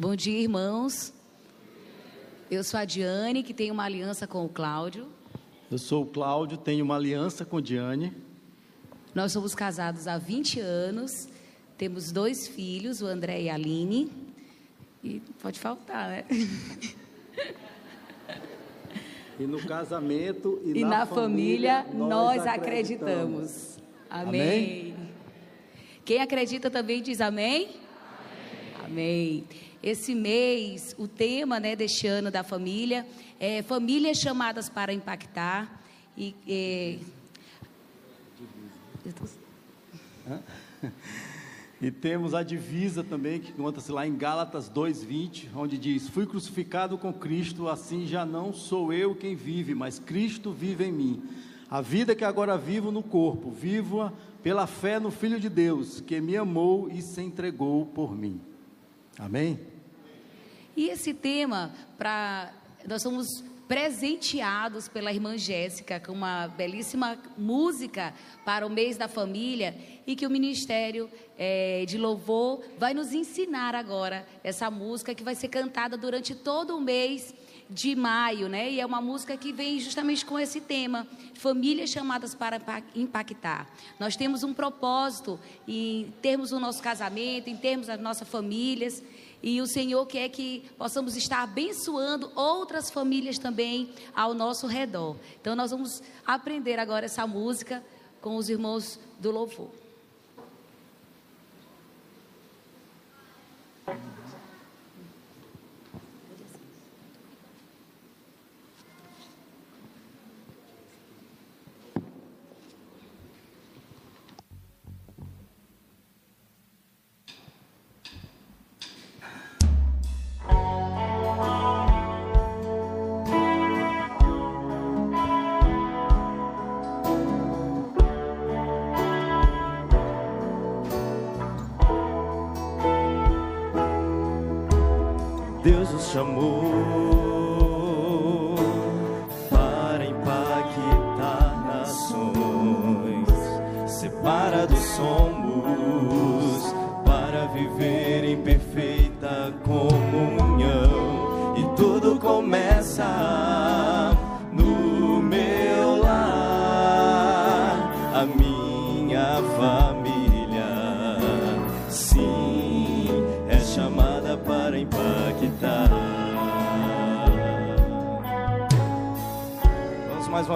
Bom dia, irmãos. Eu sou a Diane, que tem uma aliança com o Cláudio. Eu sou o Cláudio, tenho uma aliança com Diane. Nós somos casados há 20 anos, temos dois filhos, o André e a Aline. E pode faltar, né? E no casamento e, E na, na família nós acreditamos. acreditamos. Amém. Quem acredita também diz amém? Amém. Esse mês, o tema né, deste ano da família é famílias chamadas para impactar. E, é, E temos a divisa também, que conta-se lá em Gálatas 2,20, onde diz: Fui crucificado com Cristo, assim já não sou eu quem vive, mas Cristo vive em mim. A vida que agora vivo no corpo, vivo-a pela fé no Filho de Deus, que me amou e se entregou por mim. Amém? E esse tema, para nós somos presenteados pela irmã Jéssica com uma belíssima música para o mês da família e que o Ministério eh, de Louvor vai nos ensinar agora essa música que vai ser cantada durante todo o mês de maio, né? E é uma música que vem justamente com esse tema, famílias chamadas para impa- impactar. Nós temos um propósito em termos o nosso casamento, em termos das nossas famílias, e o Senhor quer que possamos estar abençoando outras famílias também ao nosso redor. Então nós vamos aprender agora essa música com os irmãos do louvor. Deus nos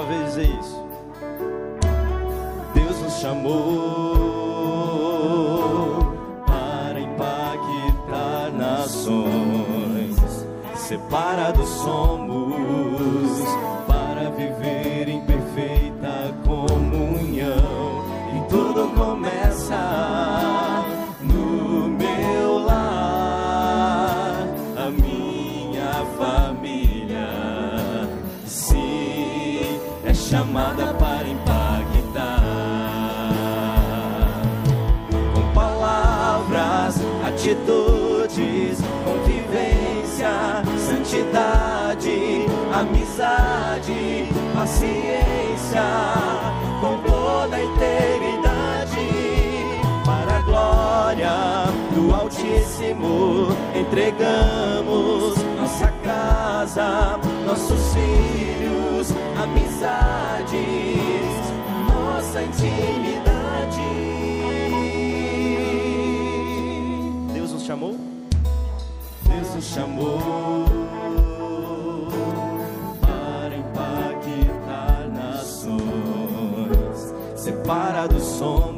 vez dizer isso. Deus nos chamou para impactar nações. Separados somos Entregamos nossa casa, nossos filhos, amizades, nossa intimidade. Deus nos chamou? Deus nos chamou para impactar nações. Separados somos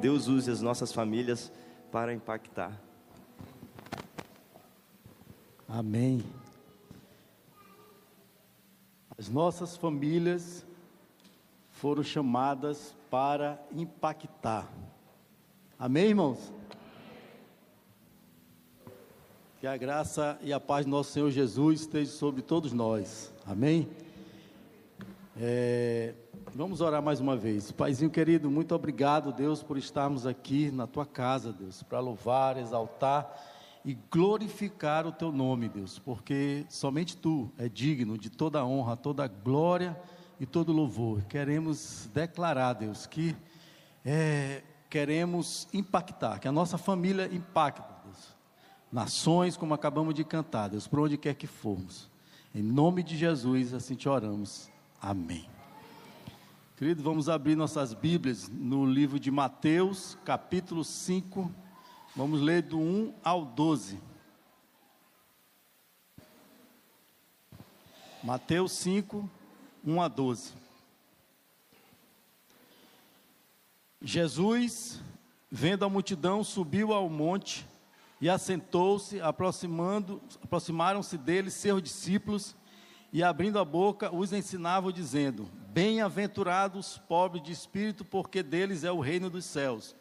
Deus use as nossas famílias para impactar. Amém. As nossas famílias foram chamadas para impactar. Amém, irmãos? Que a graça e a paz do nosso Senhor Jesus esteja sobre todos nós. Amém? É, vamos orar mais uma vez. Paizinho querido, muito obrigado, Deus, por estarmos aqui na tua casa, Deus, para louvar, exaltar e glorificar o teu nome, Deus, porque somente tu é digno de toda honra, toda glória e todo louvor. Queremos declarar, Deus, que é, queremos impactar, que a nossa família impacte, Deus, nações, como acabamos de cantar, Deus, por onde quer que formos. Em nome de Jesus, assim te oramos. Amém. Querido, vamos abrir nossas Bíblias no livro de Mateus, capítulo 5 Vamos ler do 1 ao 12. Mateus 5, 1 a 12. Jesus, vendo a multidão, subiu ao monte e assentou-se, aproximando, aproximaram-se dele seus discípulos e abrindo a boca os ensinava dizendo: Bem-aventurados os pobres de espírito, porque deles é o reino dos céus.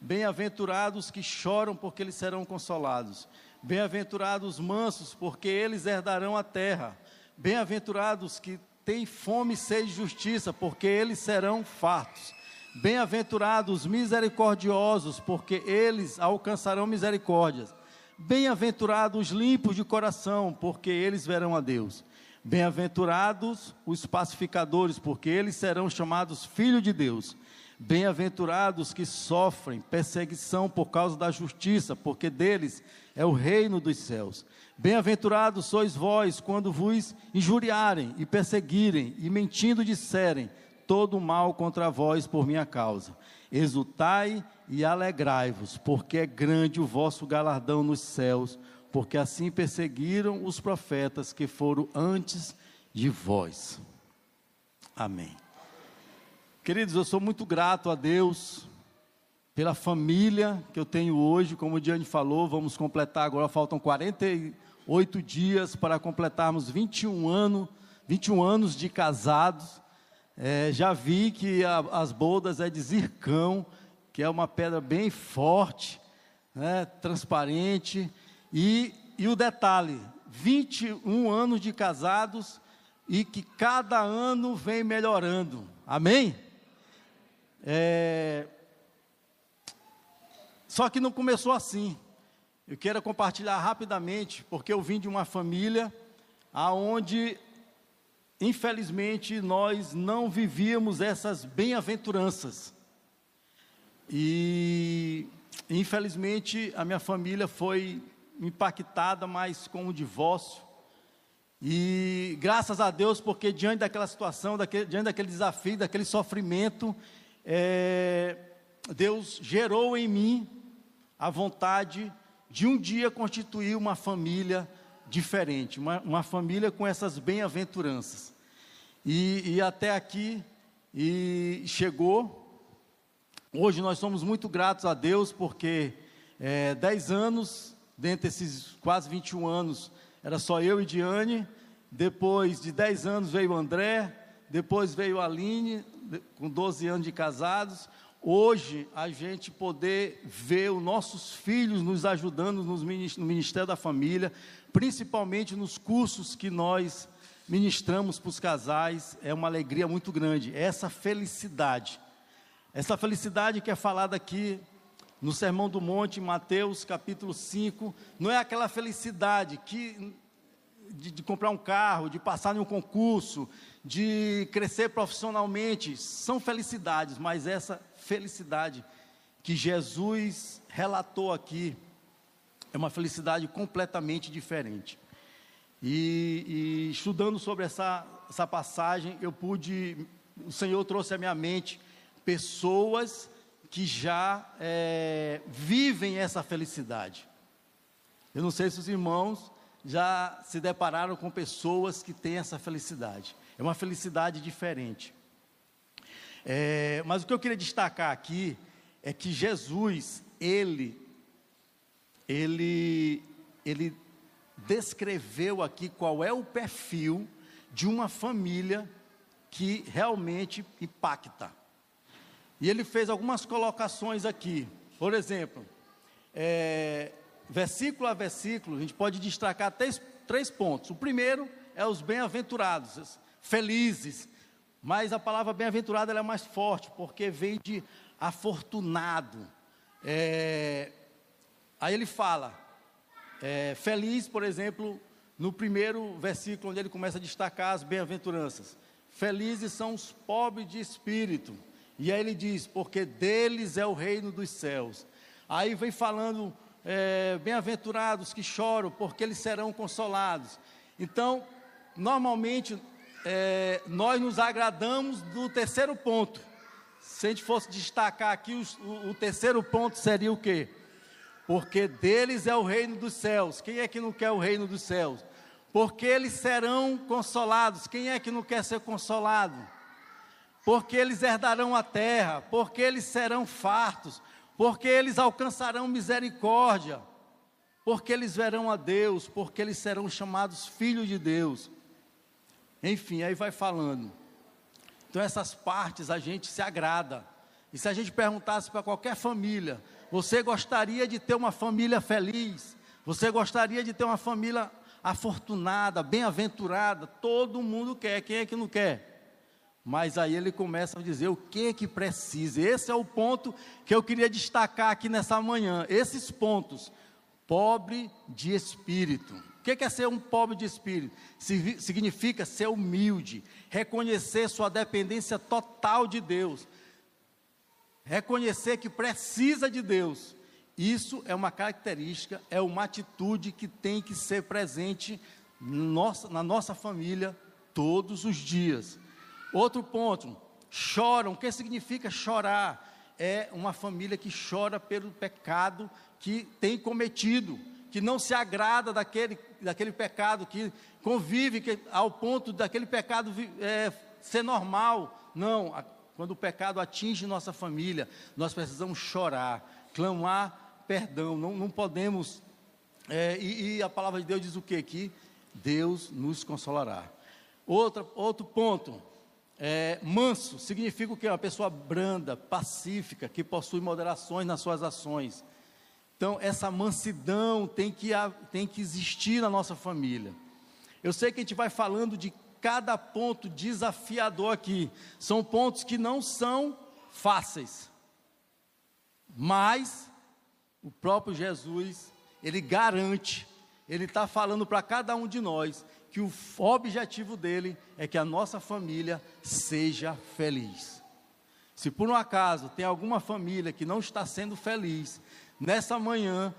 Bem-aventurados que choram, porque eles serão consolados. Bem-aventurados os mansos, porque eles herdarão a terra. Bem-aventurados que têm fome e sede de justiça, porque eles serão fartos. Bem-aventurados os misericordiosos, porque eles alcançarão misericórdias. Bem-aventurados os limpos de coração, porque eles verão a Deus. Bem-aventurados os pacificadores, porque eles serão chamados filhos de Deus. Bem-aventurados que sofrem perseguição por causa da justiça, porque deles é o reino dos céus. Bem-aventurados sois vós quando vos injuriarem e perseguirem e mentindo disserem todo o mal contra vós por minha causa. Exultai e alegrai-vos, porque é grande o vosso galardão nos céus, porque assim perseguiram os profetas que foram antes de vós. Amém. Queridos, eu sou muito grato a Deus pela família que eu tenho hoje. Como o Diane falou, vamos completar agora, faltam 48 dias para completarmos 21 anos, 21 anos de casados. É, já vi que a, as bodas é de zircão, que é uma pedra bem forte, né, transparente. E, e o detalhe: 21 anos de casados e que cada ano vem melhorando. Amém? É... Só que não começou assim. Eu quero compartilhar rapidamente, porque eu vim de uma família aonde, infelizmente, nós não vivíamos essas bem-aventuranças. E, infelizmente, a minha família foi impactada mais com o divórcio. E graças a Deus, porque diante daquela situação, daquele, diante daquele desafio, daquele sofrimento, é, Deus gerou em mim a vontade de um dia constituir uma família diferente, uma, uma família com essas bem-aventuranças. E, e até aqui, e chegou. Hoje nós somos muito gratos a Deus, porque é, dez anos, dentre esses quase 21 anos, era só eu e Diane. Depois de dez anos veio o André, depois veio a Aline, com 12 anos de casados, hoje a gente poder ver os nossos filhos nos ajudando no Ministério da Família, principalmente nos cursos que nós ministramos para os casais, é uma alegria muito grande. Essa felicidade, essa felicidade que é falada aqui no Sermão do Monte, Mateus capítulo 5, não é aquela felicidade que de, de comprar um carro, de passar em um concurso, de crescer profissionalmente, são felicidades, mas essa felicidade que Jesus relatou aqui é uma felicidade completamente diferente. E, e estudando sobre essa, essa passagem, eu pude o Senhor trouxe à minha mente pessoas que já é, vivem essa felicidade. Eu não sei se os irmãos já se depararam com pessoas que têm essa felicidade. É uma felicidade diferente. É, mas o que eu queria destacar aqui é que Jesus, ele, ele, ele descreveu aqui qual é o perfil de uma família que realmente impacta. E ele fez algumas colocações aqui. Por exemplo, é, versículo a versículo, a gente pode destacar três, três pontos. O primeiro é os bem-aventurados, felizes. Mas a palavra bem-aventurado é mais forte, porque vem de afortunado. É, aí ele fala, é, feliz, por exemplo, no primeiro versículo, onde ele começa a destacar as bem-aventuranças. Felizes são os pobres de espírito. E aí ele diz: porque deles é o reino dos céus. Aí vem falando: é, bem-aventurados que choram, porque eles serão consolados. Então, normalmente, é, nós nos agradamos do terceiro ponto. Se a gente fosse destacar aqui, o, o terceiro ponto seria o quê? Porque deles é o reino dos céus. Quem é que não quer o reino dos céus? porque eles serão consolados. Quem é que não quer ser consolado? Porque eles herdarão a terra, porque eles serão fartos, porque eles alcançarão misericórdia, porque eles verão a Deus, porque eles serão chamados filhos de Deus. Enfim, aí vai falando. Então, essas partes a gente se agrada. E se a gente perguntasse para qualquer família: você gostaria de ter uma família feliz? Você gostaria de ter uma família afortunada, bem-aventurada, todo mundo quer, quem é que não quer? Mas aí ele começa a dizer o que que precisa. Esse é o ponto que eu queria destacar aqui nessa manhã. Esses pontos. Pobre de espírito. O que é ser um pobre de espírito? Significa ser humilde, reconhecer sua dependência total de Deus, reconhecer que precisa de Deus isso é uma característica, é uma atitude que tem que ser presente nossa, na nossa família todos os dias. Outro ponto, choram. O que significa chorar? É uma família que chora pelo pecado que tem cometido, que não se agrada daquele, daquele pecado, que convive que, ao ponto daquele pecado é, ser normal. Não, a, quando o pecado atinge nossa família, nós precisamos chorar, clamar perdão, não, não podemos. É, e, e, a palavra de Deus diz o que aqui? Deus nos consolará. Outra, outro ponto, é, manso, significa o que? Uma pessoa branda, pacífica, que possui moderações nas suas ações. Então, essa mansidão tem que, tem que existir na nossa família. Eu sei que a gente vai falando de cada ponto desafiador aqui. São pontos que não são fáceis, mas o próprio Jesus, ele garante, ele está falando para cada um de nós que o objetivo dele é que a nossa família seja feliz. Se por um acaso tem alguma família que não está sendo feliz, nessa manhã,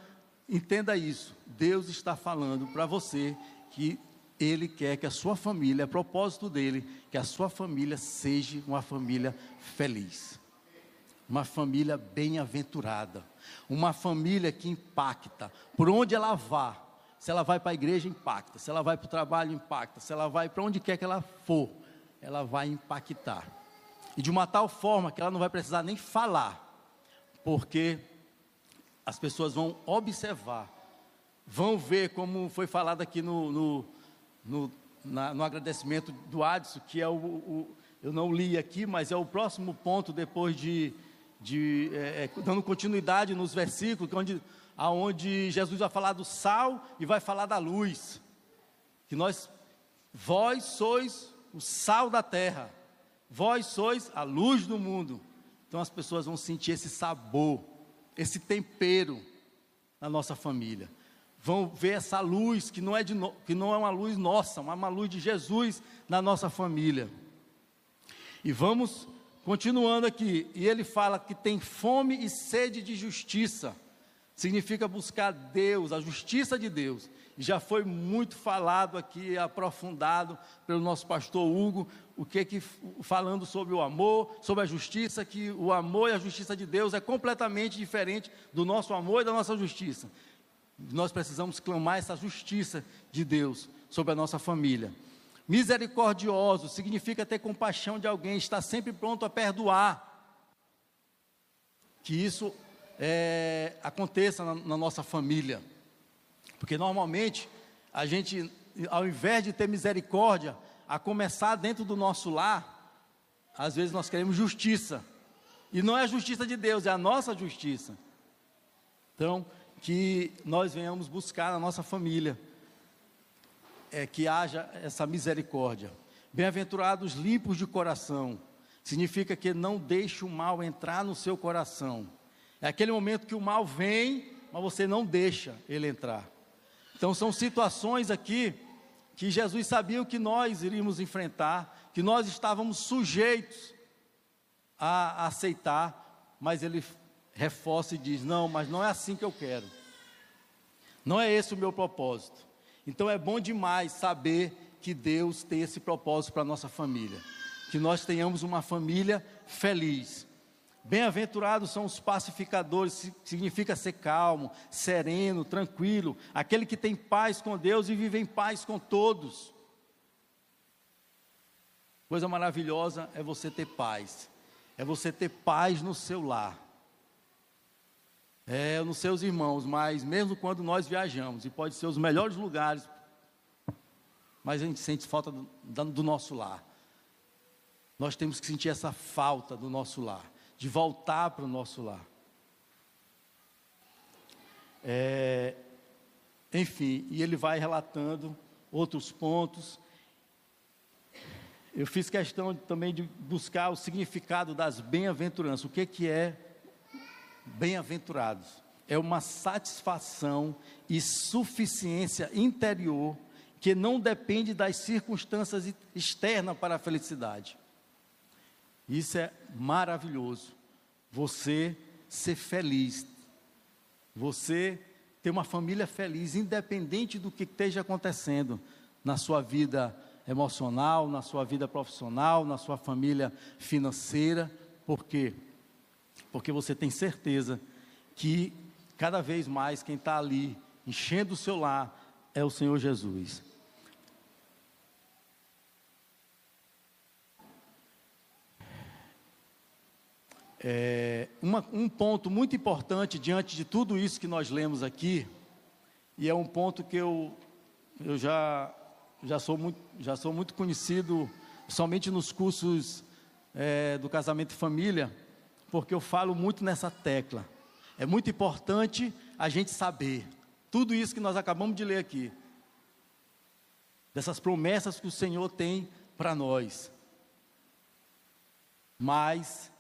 entenda isso: Deus está falando para você que Ele quer que a sua família, é propósito dele, que a sua família seja uma família feliz, uma família bem-aventurada uma família que impacta. Por onde ela vá, se ela vai para a igreja, impacta. Se ela vai para o trabalho, impacta. Se ela vai para onde quer que ela for, ela vai impactar. E de uma tal forma que ela não vai precisar nem falar, porque as pessoas vão observar, vão ver, como foi falado aqui no, no, no, na, no agradecimento do Adson, que é o, o, eu não li aqui, mas é o próximo ponto depois de de, é, é, dando continuidade nos versículos, onde, aonde Jesus vai falar do sal e vai falar da luz. Que nós, vós sois o sal da terra, vós sois a luz do mundo. Então as pessoas vão sentir esse sabor, esse tempero na nossa família. Vão ver essa luz que não é, de no, que não é uma luz nossa, mas uma luz de Jesus na nossa família. E vamos Continuando aqui, e ele fala que tem fome e sede de justiça, significa buscar Deus, a justiça de Deus. Já foi muito falado aqui, aprofundado pelo nosso pastor Hugo, o que que falando sobre o amor, sobre a justiça, que o amor e a justiça de Deus é completamente diferente do nosso amor e da nossa justiça. Nós precisamos clamar essa justiça de Deus sobre a nossa família. Misericordioso significa ter compaixão de alguém, estar sempre pronto a perdoar. Que isso é, aconteça na, na nossa família. Porque normalmente a gente, ao invés de ter misericórdia, a começar dentro do nosso lar, às vezes nós queremos justiça. E não é a justiça de Deus, é a nossa justiça. Então, que nós venhamos buscar na nossa família, é, que haja essa misericórdia. Bem-aventurados limpos de coração, significa que não deixe o mal entrar no seu coração. É aquele momento que o mal vem, mas você não deixa ele entrar. Então são situações aqui que Jesus sabia o que nós iríamos enfrentar, que nós estávamos sujeitos a aceitar, mas ele reforça e diz: Não, mas não é assim que eu quero. Não é esse o meu propósito. Então é bom demais saber que Deus tem esse propósito para a nossa família. Que nós tenhamos uma família feliz. Bem-aventurados são os pacificadores, significa ser calmo, sereno, tranquilo, aquele que tem paz com Deus e vive em paz com todos. Coisa maravilhosa é você ter paz, é você ter paz no seu lar é, nos seus irmãos, mas mesmo quando nós viajamos, e pode ser os melhores lugares, mas a gente sente falta do, do nosso lar. Nós temos que sentir essa falta do nosso lar, de voltar para o nosso lar. É, enfim, e ele vai relatando outros pontos. Eu fiz questão também de buscar o significado das bem-aventuranças. O que, que é bem-aventurados. É uma satisfação e suficiência interior que não depende das circunstâncias externas para a felicidade. Isso é maravilhoso. Você ser feliz. Você ter uma família feliz, independente do que esteja acontecendo na sua vida emocional, na sua vida profissional, na sua família financeira. Por quê? porque você tem certeza que cada vez mais quem está ali enchendo o seu lar é o Senhor Jesus. É, uma, um ponto muito importante diante de tudo isso que nós lemos aqui, e é um ponto que eu, eu já, já, sou muito, já sou muito conhecido somente nos cursos é, do casamento e família, porque eu falo muito nessa tecla. É muito importante a gente saber tudo isso que nós acabamos de ler aqui, dessas promessas que o Senhor tem para nós. Mas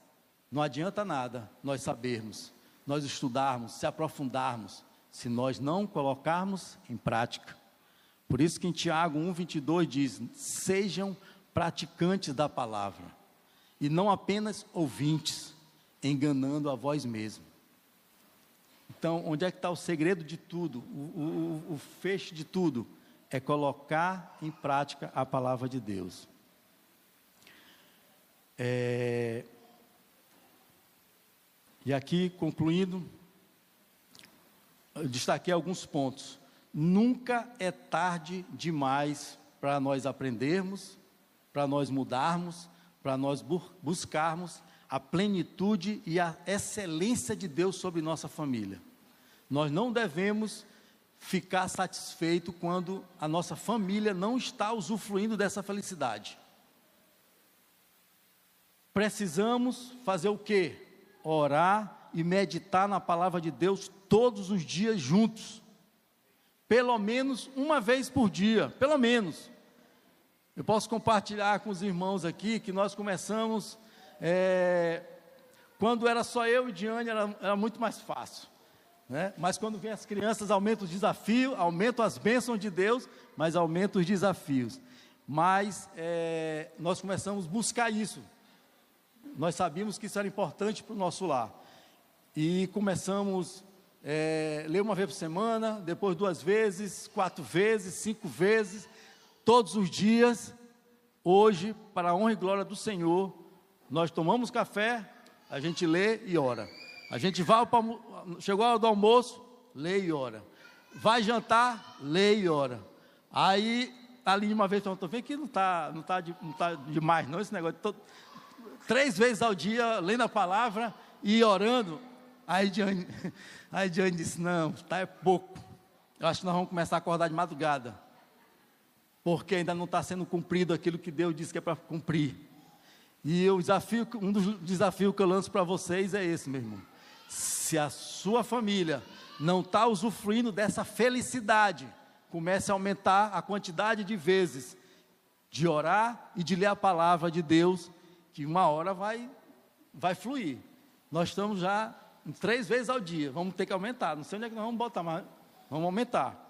não adianta nada nós sabermos, nós estudarmos, se aprofundarmos, se nós não colocarmos em prática. Por isso que em Tiago 1:22 diz: "Sejam praticantes da palavra e não apenas ouvintes, enganando a vós mesmo. Então, onde é que está o segredo de tudo, o, o, o fecho de tudo? É colocar em prática a palavra de Deus. É... E aqui, concluindo, destaquei alguns pontos. Nunca é tarde demais para nós aprendermos, para nós mudarmos, para nós buscarmos a plenitude e a excelência de Deus sobre nossa família. Nós não devemos ficar satisfeito quando a nossa família não está usufruindo dessa felicidade. Precisamos fazer o quê? Orar e meditar na palavra de Deus todos os dias juntos. Pelo menos uma vez por dia, pelo menos. Eu posso compartilhar com os irmãos aqui que nós começamos é, quando era só eu e Diane, era, era muito mais fácil. Né? Mas quando vem as crianças, aumenta os desafios, aumenta as bênçãos de Deus, mas aumenta os desafios. Mas é, nós começamos a buscar isso. Nós sabíamos que isso era importante para o nosso lar. E começamos é, ler uma vez por semana, depois duas vezes, quatro vezes, cinco vezes, todos os dias. Hoje, para a honra e glória do Senhor, nós tomamos café, a gente lê e ora. A gente vai para chegou a hora do almoço, lê e ora. Vai jantar, lê e ora. Aí, ali uma vez, estou vendo que não está não tá não tá demais, não, esse negócio. Tô, três vezes ao dia, lendo a palavra e orando. Aí Diane, aí Diane disse: Não, está é pouco. Eu acho que nós vamos começar a acordar de madrugada. Porque ainda não está sendo cumprido aquilo que Deus disse que é para cumprir. E o desafio, um dos desafios que eu lanço para vocês é esse, meu irmão. Se a sua família não está usufruindo dessa felicidade, comece a aumentar a quantidade de vezes de orar e de ler a palavra de Deus, que uma hora vai, vai fluir. Nós estamos já três vezes ao dia, vamos ter que aumentar. Não sei onde é que nós vamos botar, mas vamos aumentar.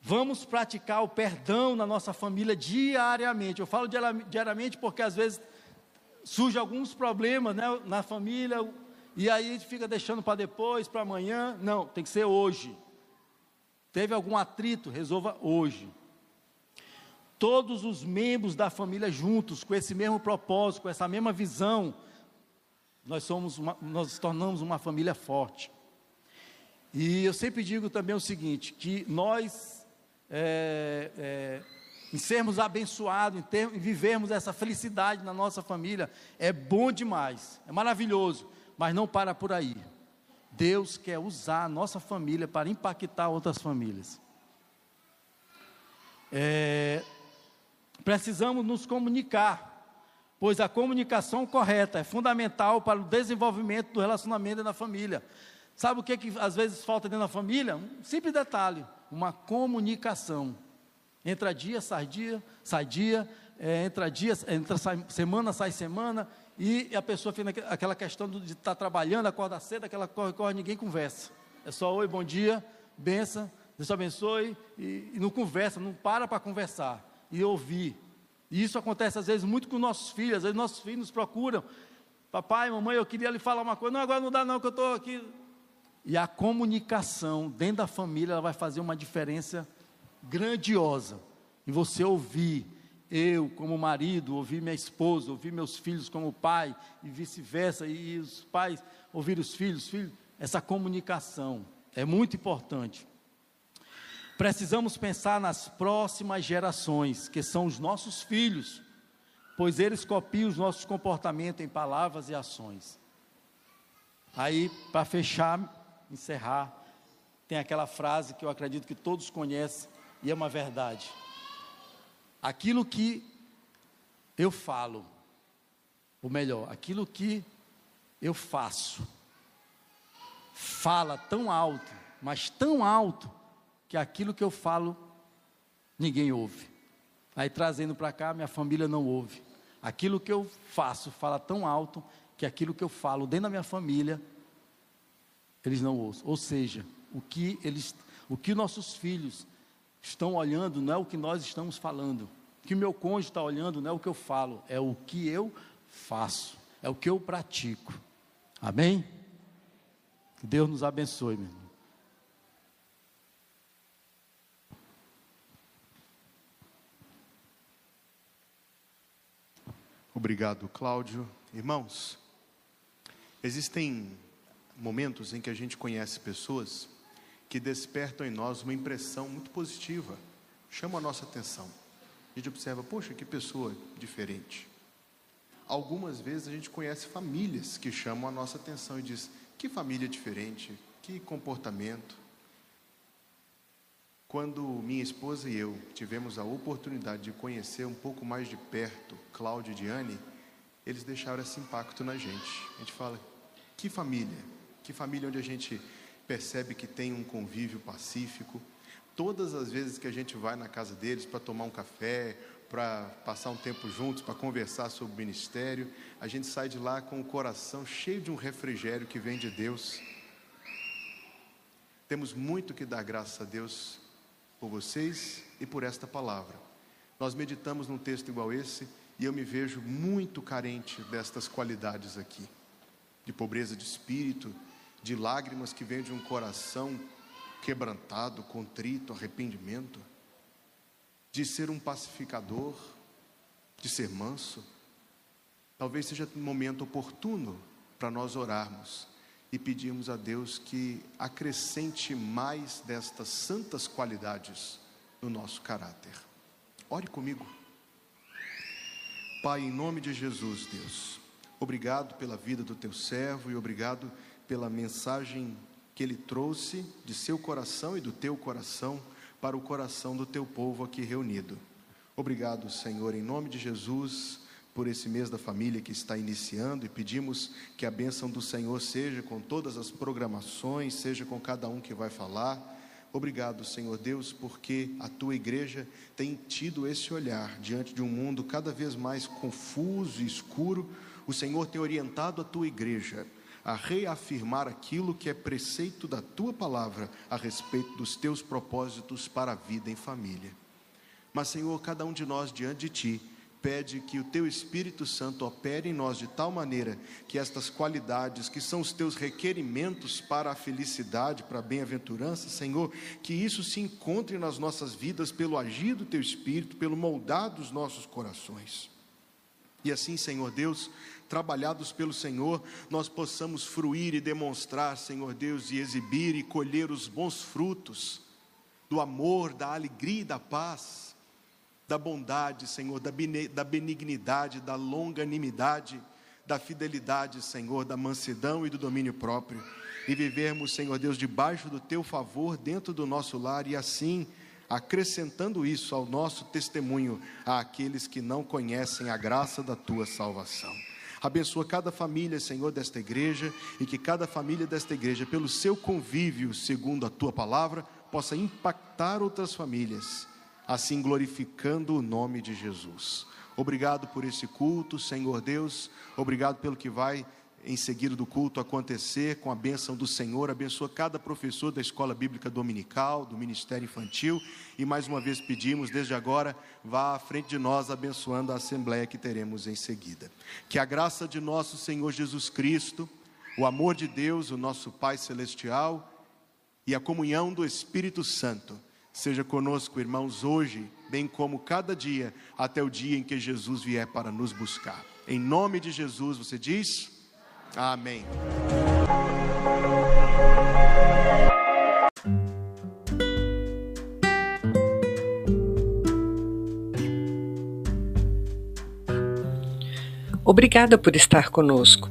Vamos praticar o perdão na nossa família diariamente. Eu falo diariamente porque às vezes surge alguns problemas né, na família, e aí a gente fica deixando para depois, para amanhã. Não, tem que ser hoje. Teve algum atrito, resolva hoje. Todos os membros da família juntos, com esse mesmo propósito, com essa mesma visão, nós somos uma, nós tornamos uma família forte. E eu sempre digo também o seguinte, que nós é, é, em sermos abençoados, em, ter, em vivermos essa felicidade na nossa família, é bom demais, é maravilhoso, mas não para por aí. Deus quer usar a nossa família para impactar outras famílias. É, precisamos nos comunicar, pois a comunicação correta é fundamental para o desenvolvimento do relacionamento na família. Sabe o que, que às vezes falta dentro da família? Um simples detalhe: uma comunicação. Entra dia, sai dia, sai dia, é, entra dia, entra sai, semana, sai semana, e a pessoa fica aquela questão de estar tá trabalhando, acorda cedo, aquela corre, corre, ninguém conversa. É só oi, bom dia, benção, Deus abençoe, e, e não conversa, não para para conversar e ouvir. E isso acontece às vezes muito com nossos filhos, às vezes nossos filhos nos procuram. Papai, mamãe, eu queria lhe falar uma coisa. Não, agora não dá não, que eu estou aqui. E a comunicação dentro da família ela vai fazer uma diferença grandiosa em você ouvir eu como marido, ouvir minha esposa, ouvir meus filhos como pai e vice-versa, e os pais ouvir os filhos, filhos, essa comunicação é muito importante. Precisamos pensar nas próximas gerações, que são os nossos filhos, pois eles copiam os nossos comportamentos em palavras e ações. Aí, para fechar, encerrar, tem aquela frase que eu acredito que todos conhecem, e é uma verdade. Aquilo que eu falo, ou melhor, aquilo que eu faço, fala tão alto, mas tão alto, que aquilo que eu falo, ninguém ouve. Aí trazendo para cá, minha família não ouve. Aquilo que eu faço fala tão alto que aquilo que eu falo dentro da minha família, eles não ouvem. Ou seja, o que eles, o que nossos filhos estão olhando não é o que nós estamos falando. O que meu cônjuge está olhando não é o que eu falo, é o que eu faço, é o que eu pratico. Amém? Que Deus nos abençoe, meu irmão. Obrigado, Cláudio. Irmãos, existem momentos em que a gente conhece pessoas que despertam em nós uma impressão muito positiva, chamam a nossa atenção. A gente observa, poxa, que pessoa diferente. Algumas vezes a gente conhece famílias que chamam a nossa atenção e diz, que família diferente, que comportamento. Quando minha esposa e eu tivemos a oportunidade de conhecer um pouco mais de perto Cláudio e Diane, eles deixaram esse impacto na gente. A gente fala, que família, que família onde a gente percebe que tem um convívio pacífico. Todas as vezes que a gente vai na casa deles para tomar um café, para passar um tempo juntos, para conversar sobre o ministério, a gente sai de lá com o coração cheio de um refrigério que vem de Deus. Temos muito que dar graças a Deus por vocês e por esta palavra. Nós meditamos num texto igual esse e eu me vejo muito carente destas qualidades aqui, de pobreza de espírito, de lágrimas que vêm de um coração quebrantado, contrito, arrependimento, de ser um pacificador, de ser manso. Talvez seja um momento oportuno para nós orarmos e pedirmos a Deus que acrescente mais destas santas qualidades no nosso caráter. Ore comigo. Pai, em nome de Jesus, Deus, obrigado pela vida do teu servo e obrigado pela mensagem que ele trouxe de seu coração e do teu coração para o coração do teu povo aqui reunido. Obrigado, Senhor, em nome de Jesus, por esse mês da família que está iniciando e pedimos que a bênção do Senhor seja com todas as programações, seja com cada um que vai falar Obrigado, Senhor Deus, porque a tua igreja tem tido esse olhar diante de um mundo cada vez mais confuso e escuro. O Senhor tem orientado a tua igreja a reafirmar aquilo que é preceito da tua palavra a respeito dos teus propósitos para a vida em família. Mas, Senhor, cada um de nós diante de ti pede que o teu Espírito Santo opere em nós de tal maneira que estas qualidades, que são os teus requerimentos para a felicidade, para a bem-aventurança, Senhor, que isso se encontre nas nossas vidas pelo agir do teu Espírito, pelo moldar dos nossos corações. E assim, Senhor Deus, trabalhados pelo Senhor, nós possamos fruir e demonstrar, Senhor Deus, e exibir e colher os bons frutos do amor, da alegria e da paz da bondade, Senhor, da benignidade, da longanimidade, da fidelidade, Senhor, da mansidão e do domínio próprio. E vivermos, Senhor Deus, debaixo do teu favor dentro do nosso lar e assim acrescentando isso ao nosso testemunho àqueles que não conhecem a graça da tua salvação. Abençoa cada família, Senhor, desta igreja e que cada família desta igreja, pelo seu convívio, segundo a tua palavra, possa impactar outras famílias assim glorificando o nome de Jesus. Obrigado por esse culto, Senhor Deus. Obrigado pelo que vai em seguida do culto acontecer com a bênção do Senhor. Abençoa cada professor da escola bíblica dominical, do ministério infantil. E mais uma vez pedimos, desde agora, vá à frente de nós, abençoando a assembleia que teremos em seguida. Que a graça de nosso Senhor Jesus Cristo, o amor de Deus, o nosso Pai Celestial, e a comunhão do Espírito Santo Seja conosco, irmãos, hoje, bem como cada dia, até o dia em que Jesus vier para nos buscar. Em nome de Jesus, você diz? Amém. Obrigada por estar conosco.